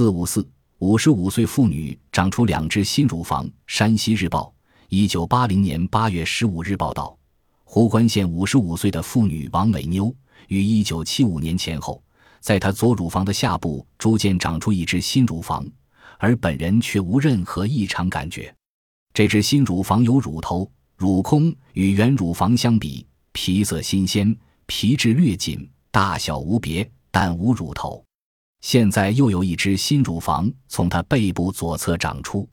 四五四五十五岁妇女长出两只新乳房。山西日报，一九八零年八月十五日报道：壶关县五十五岁的妇女王美妞，于一九七五年前后，在她左乳房的下部逐渐长出一只新乳房，而本人却无任何异常感觉。这只新乳房有乳头、乳空，与原乳房相比，皮色新鲜，皮质略紧，大小无别，但无乳头。现在又有一只新乳房从它背部左侧长出。